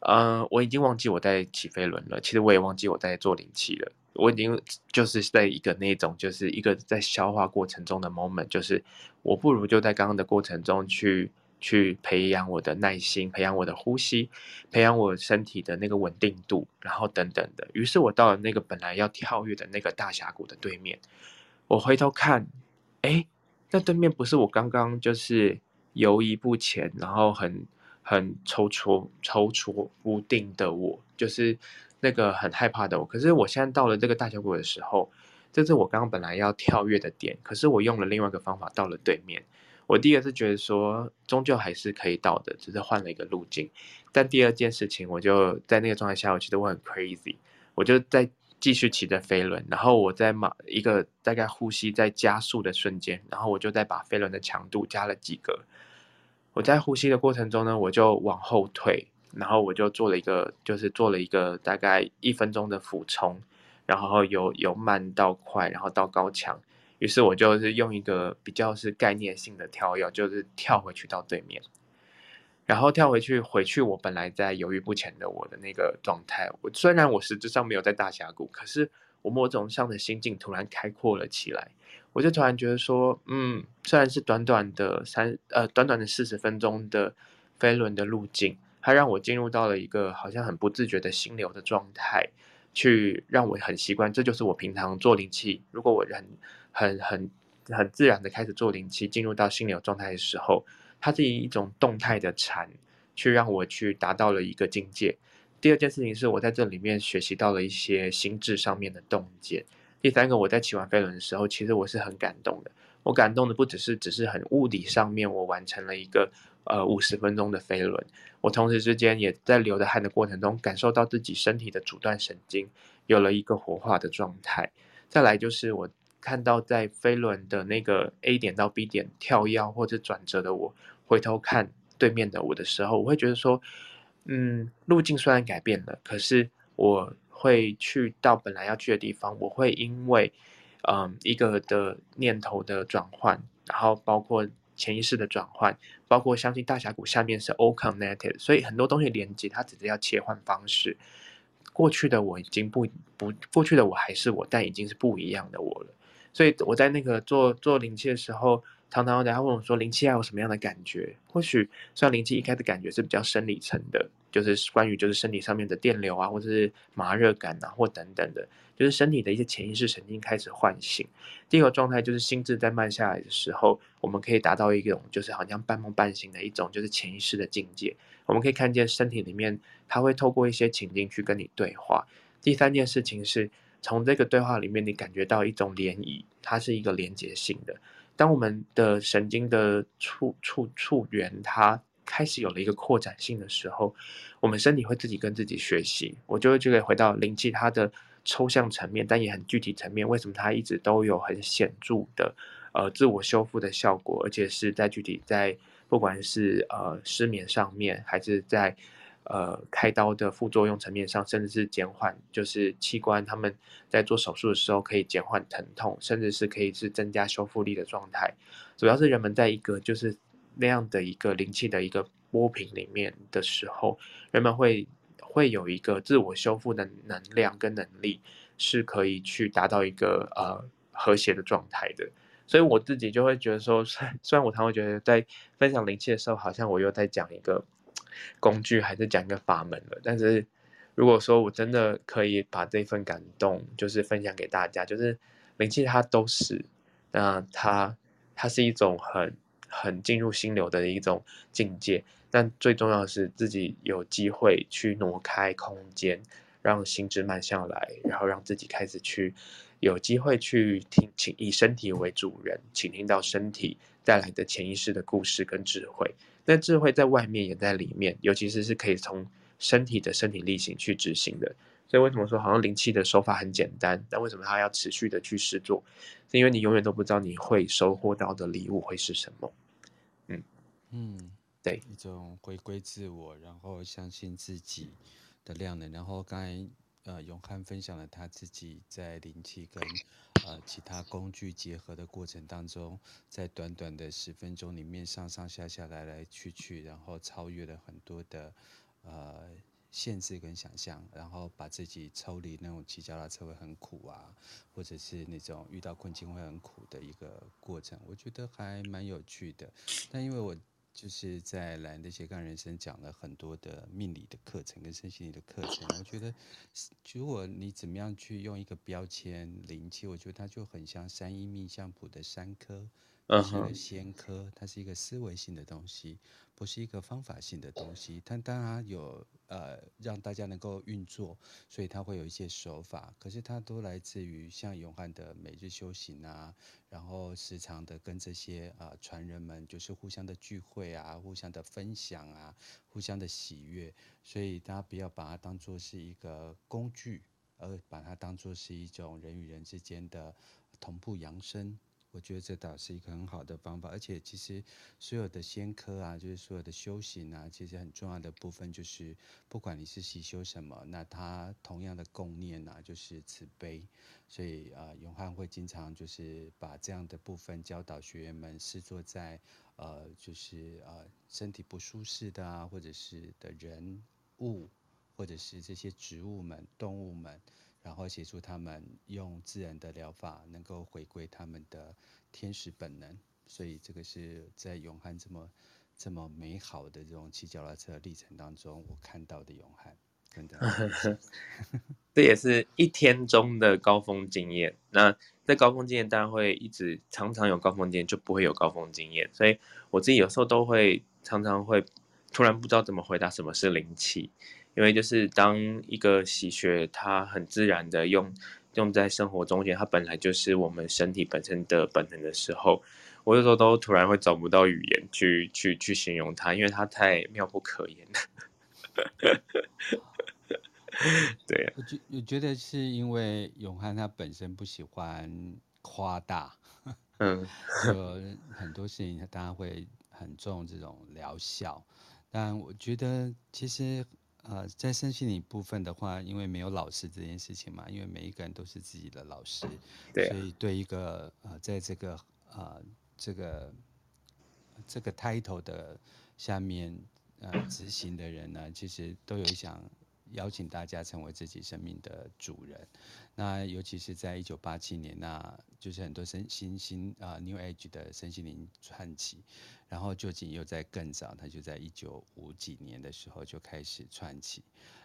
呃，我已经忘记我在起飞轮了，其实我也忘记我在做灵气了。我已经就是在一个那种，就是一个在消化过程中的 moment，就是我不如就在刚刚的过程中去去培养我的耐心，培养我的呼吸，培养我身体的那个稳定度，然后等等的。于是我到了那个本来要跳跃的那个大峡谷的对面，我回头看，哎，那对面不是我刚刚就是游移不前，然后很很踌躇踌躇不定的我，就是。那个很害怕的我，可是我现在到了这个大峡谷的时候，这是我刚刚本来要跳跃的点，可是我用了另外一个方法到了对面。我第一个是觉得说，终究还是可以到的，只是换了一个路径。但第二件事情，我就在那个状态下，我觉得我很 crazy，我就在继续骑着飞轮，然后我在马一个大概呼吸在加速的瞬间，然后我就再把飞轮的强度加了几个。我在呼吸的过程中呢，我就往后退。然后我就做了一个，就是做了一个大概一分钟的俯冲，然后由由慢到快，然后到高强。于是我就是用一个比较是概念性的跳跃，就是跳回去到对面，然后跳回去回去我本来在犹豫不前的我的那个状态。我虽然我实质上没有在大峡谷，可是我某种上的心境突然开阔了起来。我就突然觉得说，嗯，虽然是短短的三呃短短的四十分钟的飞轮的路径。它让我进入到了一个好像很不自觉的心流的状态，去让我很习惯。这就是我平常做灵气。如果我很、很、很、很自然的开始做灵气，进入到心流状态的时候，它是以一种动态的禅，去让我去达到了一个境界。第二件事情是我在这里面学习到了一些心智上面的洞见。第三个，我在骑完飞轮的时候，其实我是很感动的。我感动的不只是只是很物理上面，我完成了一个呃五十分钟的飞轮，我同时之间也在流的汗的过程中，感受到自己身体的阻断神经有了一个活化的状态。再来就是我看到在飞轮的那个 A 点到 B 点跳跃或者转折的我，回头看对面的我的时候，我会觉得说，嗯，路径虽然改变了，可是我会去到本来要去的地方，我会因为。嗯，一个的念头的转换，然后包括潜意识的转换，包括相信大峡谷下面是 all connected，所以很多东西连接，它只是要切换方式。过去的我已经不不，过去的我还是我，但已经是不一样的我了。所以我在那个做做灵气的时候，常常大家问我说，灵气还有什么样的感觉？或许虽然灵气一开始感觉是比较生理层的，就是关于就是身体上面的电流啊，或者是麻热感啊，或等等的。就是身体的一些潜意识神经开始唤醒，第一个状态就是心智在慢下来的时候，我们可以达到一种就是好像半梦半醒的一种就是潜意识的境界。我们可以看见身体里面，它会透过一些情境去跟你对话。第三件事情是从这个对话里面，你感觉到一种涟漪，它是一个连接性的。当我们的神经的触触触缘它开始有了一个扩展性的时候，我们身体会自己跟自己学习。我就会就可以回到灵气它的。抽象层面，但也很具体层面。为什么它一直都有很显著的呃自我修复的效果，而且是在具体在不管是呃失眠上面，还是在呃开刀的副作用层面上，甚至是减缓就是器官他们在做手术的时候可以减缓疼痛，甚至是可以是增加修复力的状态。主要是人们在一个就是那样的一个灵气的一个波频里面的时候，人们会。会有一个自我修复的能量跟能力，是可以去达到一个呃和谐的状态的。所以我自己就会觉得说，虽然我常会觉得在分享灵气的时候，好像我又在讲一个工具，还是讲一个法门了。但是如果说我真的可以把这份感动，就是分享给大家，就是灵气它都是，那它它是一种很很进入心流的一种境界。但最重要是自己有机会去挪开空间，让心智慢下来，然后让自己开始去有机会去听，请以身体为主人，倾听到身体带来的潜意识的故事跟智慧。那智慧在外面也在里面，尤其是是可以从身体的身体力行去执行的。所以为什么说好像灵气的手法很简单，但为什么它要持续的去试做？是因为你永远都不知道你会收获到的礼物会是什么。嗯嗯。对，一种回归自我，然后相信自己的量能。然后刚才呃永汉分享了他自己在灵气跟呃其他工具结合的过程当中，在短短的十分钟里面上上下下来来去去，然后超越了很多的呃限制跟想象，然后把自己抽离那种骑脚踏车会很苦啊，或者是那种遇到困境会很苦的一个过程，我觉得还蛮有趣的。但因为我就是在兰的斜杠人生讲了很多的命理的课程跟身心灵的课程，我觉得如果你怎么样去用一个标签灵气，我觉得它就很像三一命相谱的三科，是一个先科，它是一个思维性的东西。不是一个方法性的东西，它当然有呃让大家能够运作，所以它会有一些手法，可是它都来自于像永汉的每日修行啊，然后时常的跟这些啊、呃、传人们就是互相的聚会啊，互相的分享啊，互相的喜悦，所以大家不要把它当做是一个工具，而把它当做是一种人与人之间的同步扬升。我觉得这倒是一个很好的方法，而且其实所有的仙科啊，就是所有的修行啊，其实很重要的部分就是，不管你是习修什么，那它同样的共念啊，就是慈悲。所以啊、永汉会经常就是把这样的部分教导学员们，视作在呃，就是呃身体不舒适的啊，或者是的人物，或者是这些植物们、动物们。然后协助他们用自然的疗法，能够回归他们的天使本能。所以这个是在永汉这么这么美好的这种骑脚踏车历程当中，我看到的永汉，真的。这也是一天中的高峰经验。那在高峰经验当然会一直常常有高峰经验，就不会有高峰经验。所以我自己有时候都会常常会突然不知道怎么回答什么是灵气。因为就是当一个习学，它很自然的用用在生活中间，它本来就是我们身体本身的本能的时候，我有时候都突然会找不到语言去去去形容它，因为它太妙不可言了。对啊，我觉我觉得是因为永汉他本身不喜欢夸大，嗯，说很多事情他当然会很重这种疗效，但我觉得其实。呃，在身心灵部分的话，因为没有老师这件事情嘛，因为每一个人都是自己的老师，对啊，所以对一个呃，在这个呃这个这个 title 的下面呃执行的人呢，其实都有想邀请大家成为自己生命的主人。那尤其是在一九八七年，那就是很多身新新啊 New Age 的身心灵串起。然后究竟又在更早，他就在一九五几年的时候就开始串起，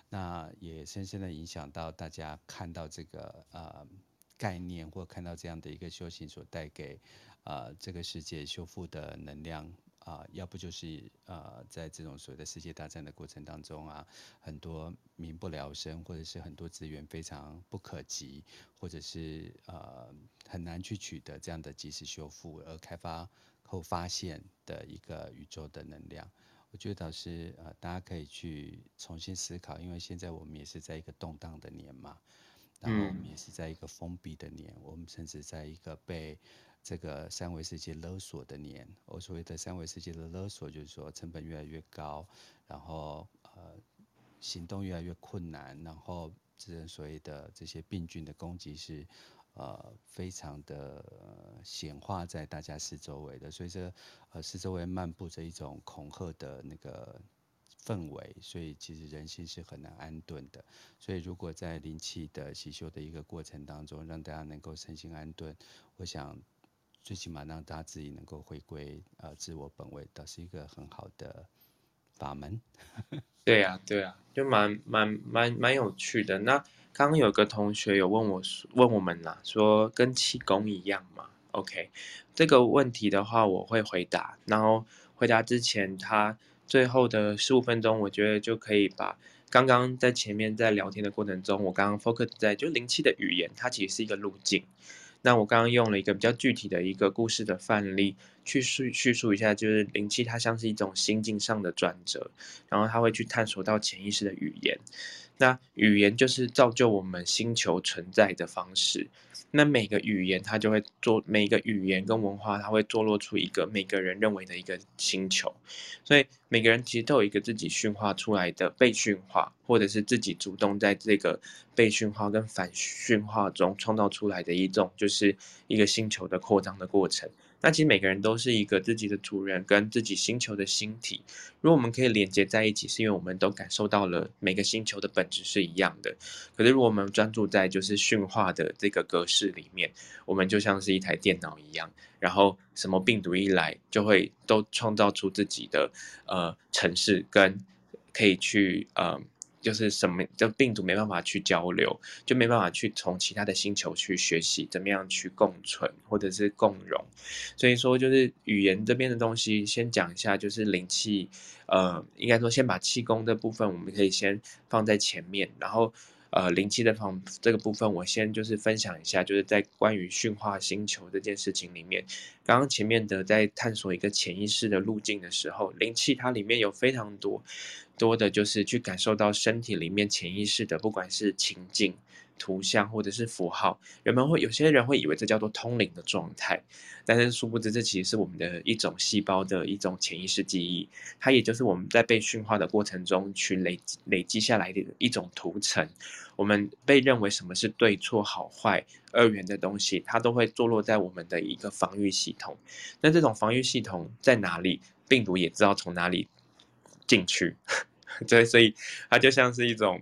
那也深深的影响到大家看到这个呃概念，或看到这样的一个修行所带给呃这个世界修复的能量啊、呃，要不就是呃在这种所谓的世界大战的过程当中啊，很多民不聊生，或者是很多资源非常不可及，或者是呃很难去取得这样的及时修复而开发。后发现的一个宇宙的能量，我觉得倒是呃，大家可以去重新思考，因为现在我们也是在一个动荡的年嘛，然后我们也是在一个封闭的年，我们甚至在一个被这个三维世界勒索的年。我所谓的三维世界的勒索，就是说成本越来越高，然后呃行动越来越困难，然后这所谓的这些病菌的攻击是。呃，非常的显化在大家四周围的，所以这呃四周围漫步着一种恐吓的那个氛围，所以其实人心是很难安顿的。所以如果在灵气的习修的一个过程当中，让大家能够身心安顿，我想最起码让大家自己能够回归呃自我本位，倒是一个很好的法门。对呀、啊，对呀、啊，就蛮蛮蛮蛮有趣的。那。刚刚有个同学有问我，问我们啦，说跟气功一样吗？OK，这个问题的话我会回答。然后回答之前，他最后的十五分钟，我觉得就可以把刚刚在前面在聊天的过程中，我刚刚 focus 在就灵气的语言，它其实是一个路径。那我刚刚用了一个比较具体的一个故事的范例去叙叙述一下，就是灵气它像是一种心境上的转折，然后它会去探索到潜意识的语言。那语言就是造就我们星球存在的方式。那每个语言它就会做，每个语言跟文化，它会坐落出一个每个人认为的一个星球。所以每个人其实都有一个自己驯化出来的被驯化，或者是自己主动在这个被驯化跟反驯化中创造出来的一种，就是一个星球的扩张的过程。那其实每个人都是一个自己的主人，跟自己星球的星体。如果我们可以连接在一起，是因为我们都感受到了每个星球的本质是一样的。可是如果我们专注在就是驯化的这个格式里面，我们就像是一台电脑一样，然后什么病毒一来，就会都创造出自己的呃城市，跟可以去呃。就是什么，就病毒没办法去交流，就没办法去从其他的星球去学习怎么样去共存或者是共荣。所以说，就是语言这边的东西，先讲一下，就是灵气，呃，应该说先把气功的部分，我们可以先放在前面，然后。呃，灵气的方这个部分，我先就是分享一下，就是在关于驯化星球这件事情里面，刚刚前面的在探索一个潜意识的路径的时候，灵气它里面有非常多多的，就是去感受到身体里面潜意识的，不管是情境。图像或者是符号，人们会有些人会以为这叫做通灵的状态，但是殊不知这其实是我们的一种细胞的一种潜意识记忆，它也就是我们在被驯化的过程中去累累积下来的一种图层。我们被认为什么是对错好坏二元的东西，它都会坐落在我们的一个防御系统。那这种防御系统在哪里？病毒也知道从哪里进去，对，所以它就像是一种。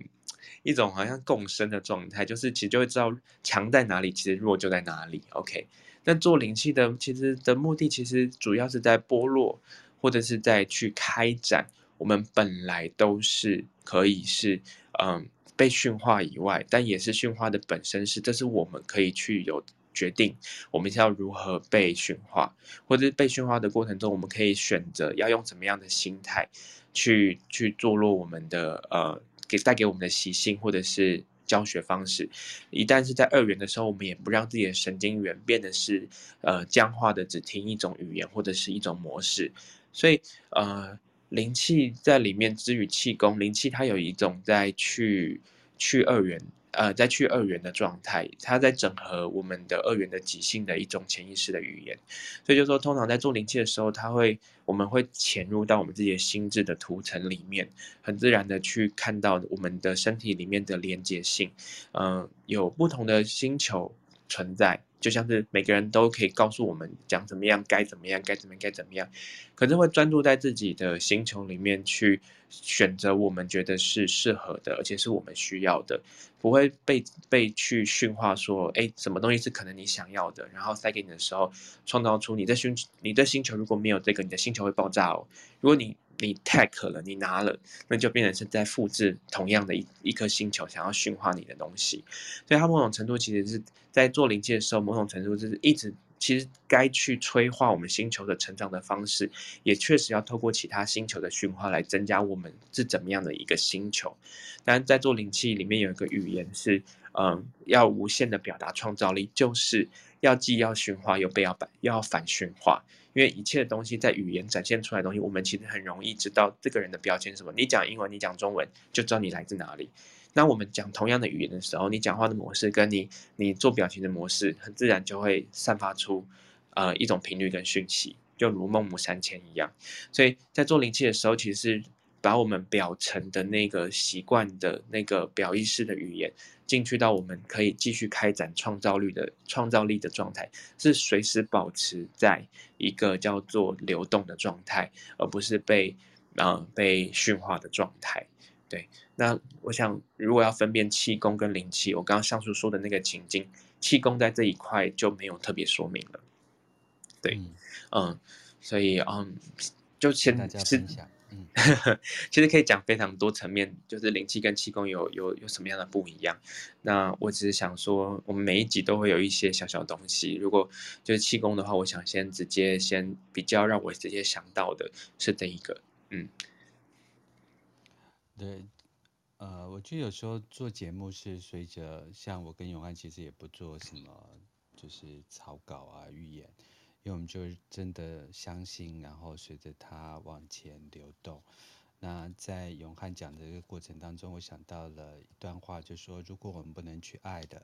一种好像共生的状态，就是其实就会知道强在哪里，其实弱就在哪里。OK，那做灵气的其实的目的，其实主要是在剥落，或者是在去开展我们本来都是可以是嗯被驯化以外，但也是驯化的本身是，这是我们可以去有决定，我们要如何被驯化，或者被驯化的过程中，我们可以选择要用怎么样的心态去去坐落我们的呃。给带给我们的习性或者是教学方式，一旦是在二元的时候，我们也不让自己的神经元变得是呃僵化的，只听一种语言或者是一种模式。所以呃，灵气在里面之与气功，灵气它有一种在去去二元。呃，在去二元的状态，它在整合我们的二元的即兴的一种潜意识的语言，所以就说，通常在做灵气的时候，它会，我们会潜入到我们自己的心智的图层里面，很自然的去看到我们的身体里面的连接性，嗯、有不同的星球存在。就像是每个人都可以告诉我们讲怎么样，该怎么样，该怎么样，该怎么样，可是会专注在自己的星球里面去选择我们觉得是适合的，而且是我们需要的，不会被被去驯化说，哎，什么东西是可能你想要的，然后塞给你的时候，创造出你的星你的星球如果没有这个，你的星球会爆炸哦。如果你你 take 了，你拿了，那就变成是在复制同样的一一颗星球，想要驯化你的东西。所以它某种程度其实是在做灵气的时候，某种程度就是一直其实该去催化我们星球的成长的方式，也确实要透过其他星球的驯化来增加我们是怎么样的一个星球。但在做灵气里面有一个语言是，嗯，要无限的表达创造力，就是要既要驯化又被要反要反驯化。因为一切的东西在语言展现出来的东西，我们其实很容易知道这个人的标签是什么。你讲英文，你讲中文，就知道你来自哪里。那我们讲同样的语言的时候，你讲话的模式跟你你做表情的模式，很自然就会散发出呃一种频率跟讯息，就如孟母三迁一样。所以在做灵气的时候，其实是把我们表层的那个习惯的那个表意识的语言。进去到我们可以继续开展创造力的创造力的状态，是随时保持在一个叫做流动的状态，而不是被呃被驯化的状态。对，那我想如果要分辨气功跟灵气，我刚刚上述说的那个情境，气功在这一块就没有特别说明了。对，嗯，嗯，所以嗯，就先。嗯，其实可以讲非常多层面，就是灵气跟气功有有有什么样的不一样。那我只是想说，我们每一集都会有一些小小东西。如果就是气功的话，我想先直接先比较让我直接想到的是这一个。嗯，对，呃，我觉得有时候做节目是随着，像我跟永汉其实也不做什么，就是草稿啊、预演。因为我们就真的相信，然后随着它往前流动。那在永汉讲的这个过程当中，我想到了一段话，就说，如果我们不能去爱的，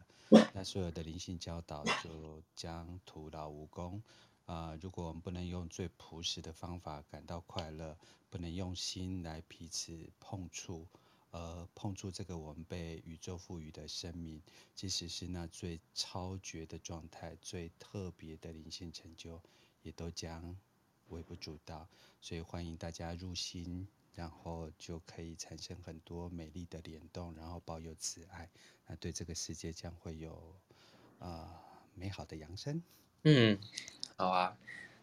那所有的灵性教导就将徒劳无功。啊、如果我们不能用最朴实的方法感到快乐，不能用心来彼此碰触，呃，碰触这个我们被宇宙赋予的生命，即使是那最超绝的状态、最特别的灵性成就，也都将微不足道。所以欢迎大家入心。然后就可以产生很多美丽的联动，然后保有慈爱，那对这个世界将会有啊、呃、美好的扬声。嗯，好啊，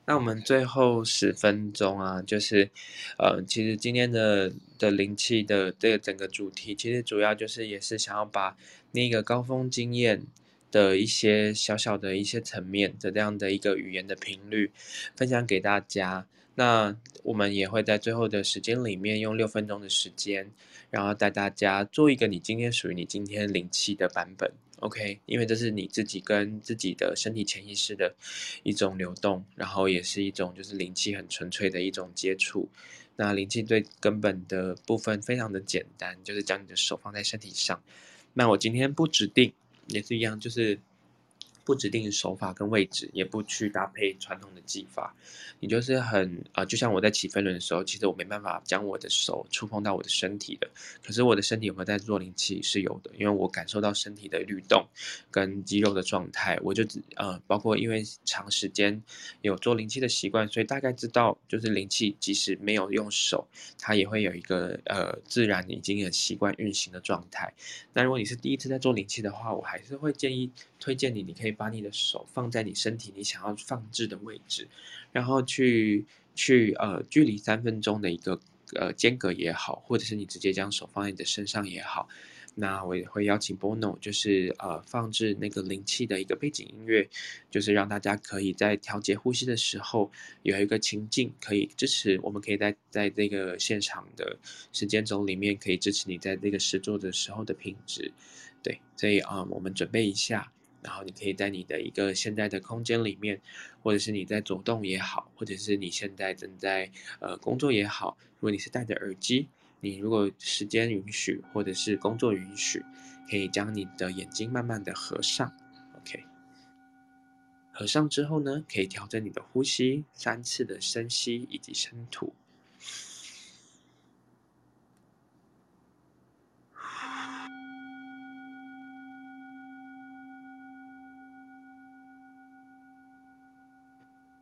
那我们最后十分钟啊，就是呃，其实今天的的灵气的这个整个主题，其实主要就是也是想要把那个高峰经验的一些小小的一些层面的这样的一个语言的频率分享给大家。那我们也会在最后的时间里面用六分钟的时间，然后带大家做一个你今天属于你今天灵气的版本，OK？因为这是你自己跟自己的身体潜意识的一种流动，然后也是一种就是灵气很纯粹的一种接触。那灵气最根本的部分非常的简单，就是将你的手放在身体上。那我今天不指定，也是一样，就是。不指定手法跟位置，也不去搭配传统的技法，你就是很啊、就像我在起飞轮的时候，其实我没办法将我的手触碰到我的身体的，可是我的身体有没有在做灵气是有的，因为我感受到身体的律动跟肌肉的状态，我就呃，包括因为长时间有做灵气的习惯，所以大概知道就是灵气即使没有用手，它也会有一个呃自然已经很习惯运行的状态。那如果你是第一次在做灵气的话，我还是会建议推荐你，你可以。把你的手放在你身体你想要放置的位置，然后去去呃距离三分钟的一个呃间隔也好，或者是你直接将手放在你的身上也好，那我也会邀请 Bono 就是呃放置那个灵气的一个背景音乐，就是让大家可以在调节呼吸的时候有一个情境可以支持，我们可以在在这个现场的时间轴里面可以支持你在这个实做的时候的品质，对，所以啊、我们准备一下。然后你可以在你的一个现在的空间里面，或者是你在走动也好，或者是你现在正在呃工作也好，如果你是戴着耳机，你如果时间允许或者是工作允许，可以将你的眼睛慢慢的合上，OK。合上之后呢，可以调整你的呼吸，三次的深吸以及深吐。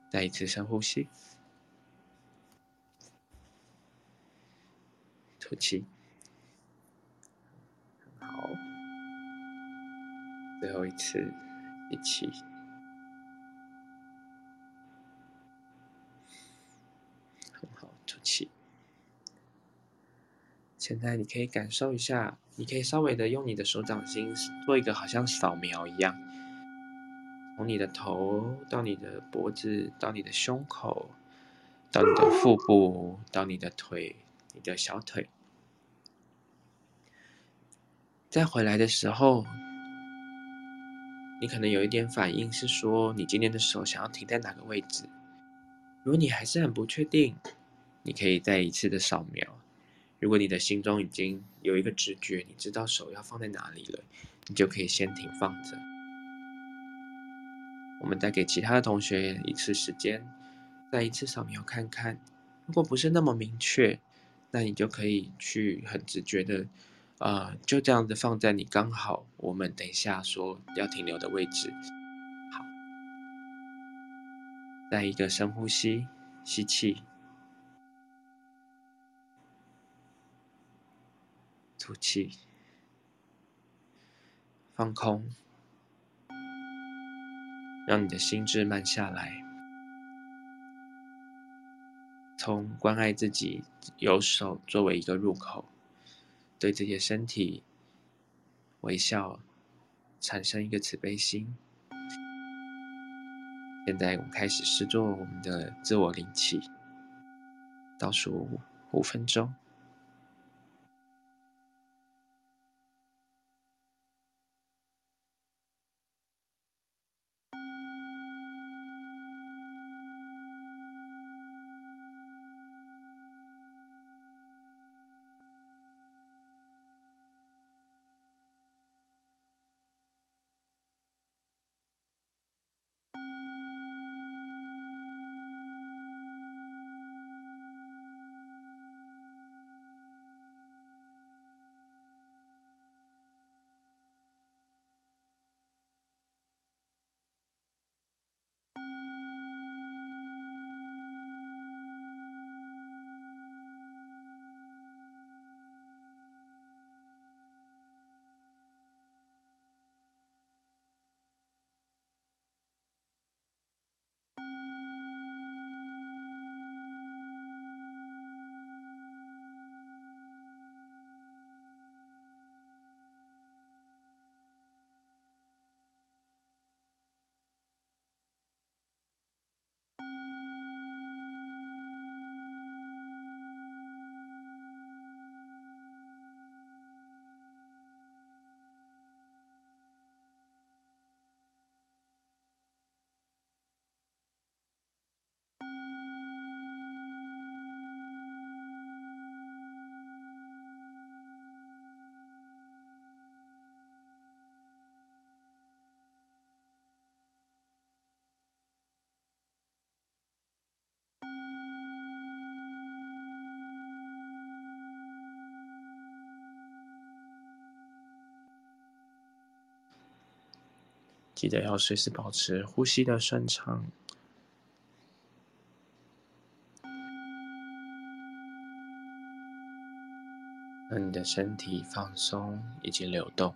再一次深呼吸，吐气，好，最后一次吸气，很好，吐气。现在你可以感受一下，你可以稍微的用你的手掌心做一个好像扫描一样。从你的头到你的脖子，到你的胸口，到你的腹部，到你的腿，你的小腿。再回来的时候，你可能有一点反应，是说你今天的手想要停在哪个位置。如果你还是很不确定，你可以再一次的扫描。如果你的心中已经有一个直觉，你知道手要放在哪里了，你就可以先停放着。我们再给其他的同学一次时间，再一次扫描看看。如果不是那么明确，那你就可以去很直觉的，啊、呃，就这样子放在你刚好我们等一下说要停留的位置。好，再一个深呼吸，吸气，吐气，放空。让你的心智慢下来，从关爱自己，有手作为一个入口，对自己的身体微笑，产生一个慈悲心。现在我们开始试做我们的自我灵气，倒数五分钟。记得要随时保持呼吸的顺畅。让你的身体放松以及流动。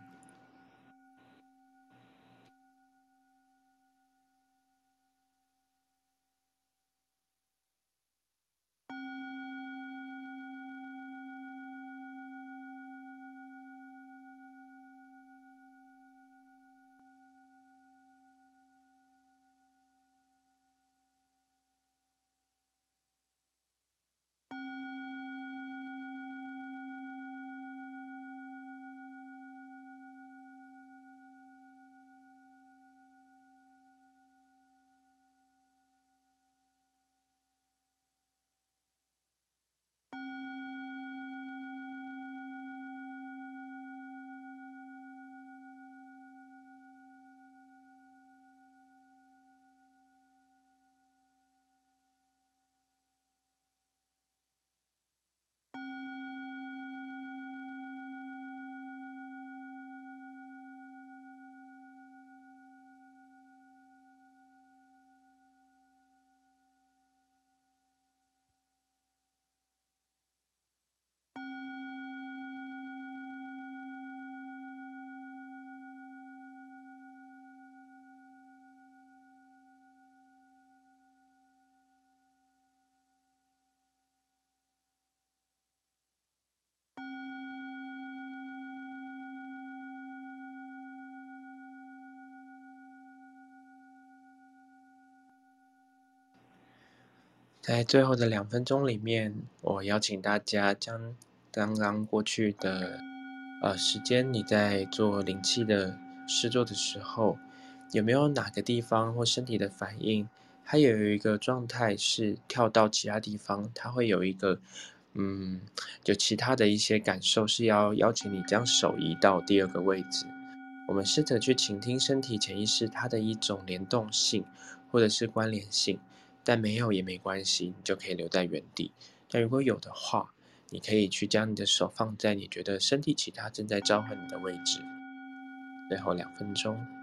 在最后的两分钟里面，我邀请大家将刚刚过去的呃时间，你在做灵气的施作的时候，有没有哪个地方或身体的反应，它有一个状态是跳到其他地方，它会有一个嗯，就其他的一些感受，是要邀请你将手移到第二个位置。我们试着去倾听身体潜意识它的一种联动性，或者是关联性。但没有也没关系，你就可以留在原地。但如果有的话，你可以去将你的手放在你觉得身体其他正在召唤你的位置。最后两分钟。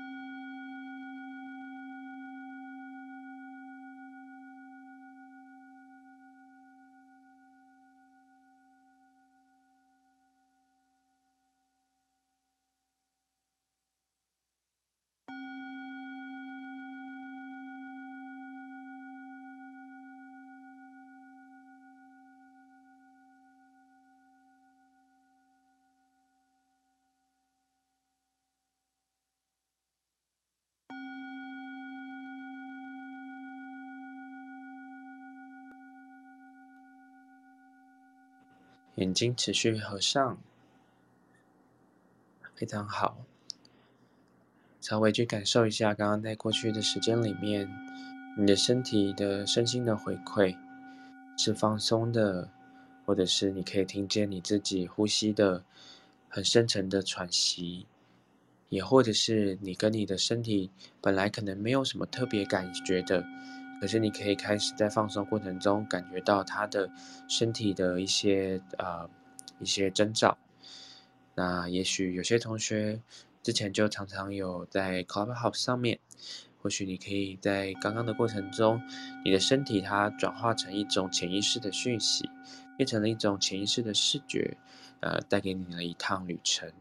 眼睛持续合上，非常好。稍微去感受一下，刚刚在过去的时间里面，你的身体的身心的回馈是放松的，或者是你可以听见你自己呼吸的很深沉的喘息，也或者是你跟你的身体本来可能没有什么特别感觉的。可是你可以开始在放松过程中感觉到他的身体的一些呃一些征兆。那也许有些同学之前就常常有在 Clubhouse 上面，或许你可以在刚刚的过程中，你的身体它转化成一种潜意识的讯息，变成了一种潜意识的视觉，呃，带给你了一趟旅程。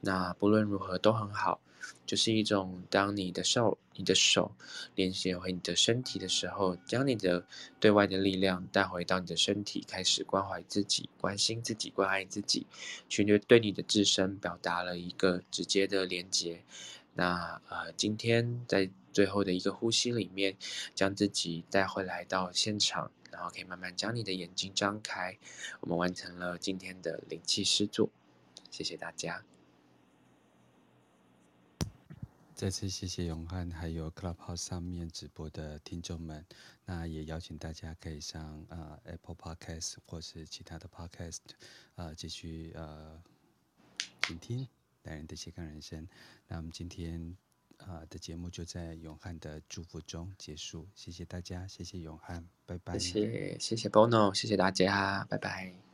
那不论如何都很好，就是一种当你的手、你的手连接回你的身体的时候，将你的对外的力量带回到你的身体，开始关怀自己、关心自己、关爱自己，去对对你的自身表达了一个直接的连接。那呃，今天在最后的一个呼吸里面，将自己带回来到现场，然后可以慢慢将你的眼睛张开。我们完成了今天的灵气诗作，谢谢大家。再次谢谢永汉，还有 Clubhouse 上面直播的听众们。那也邀请大家可以上呃 Apple Podcast 或是其他的 Podcast，呃继续呃倾听男人的斜杠人生。那我们今天呃的节目就在永汉的祝福中结束。谢谢大家，谢谢永汉，拜拜。谢谢谢谢 Bono，谢谢大家，拜拜。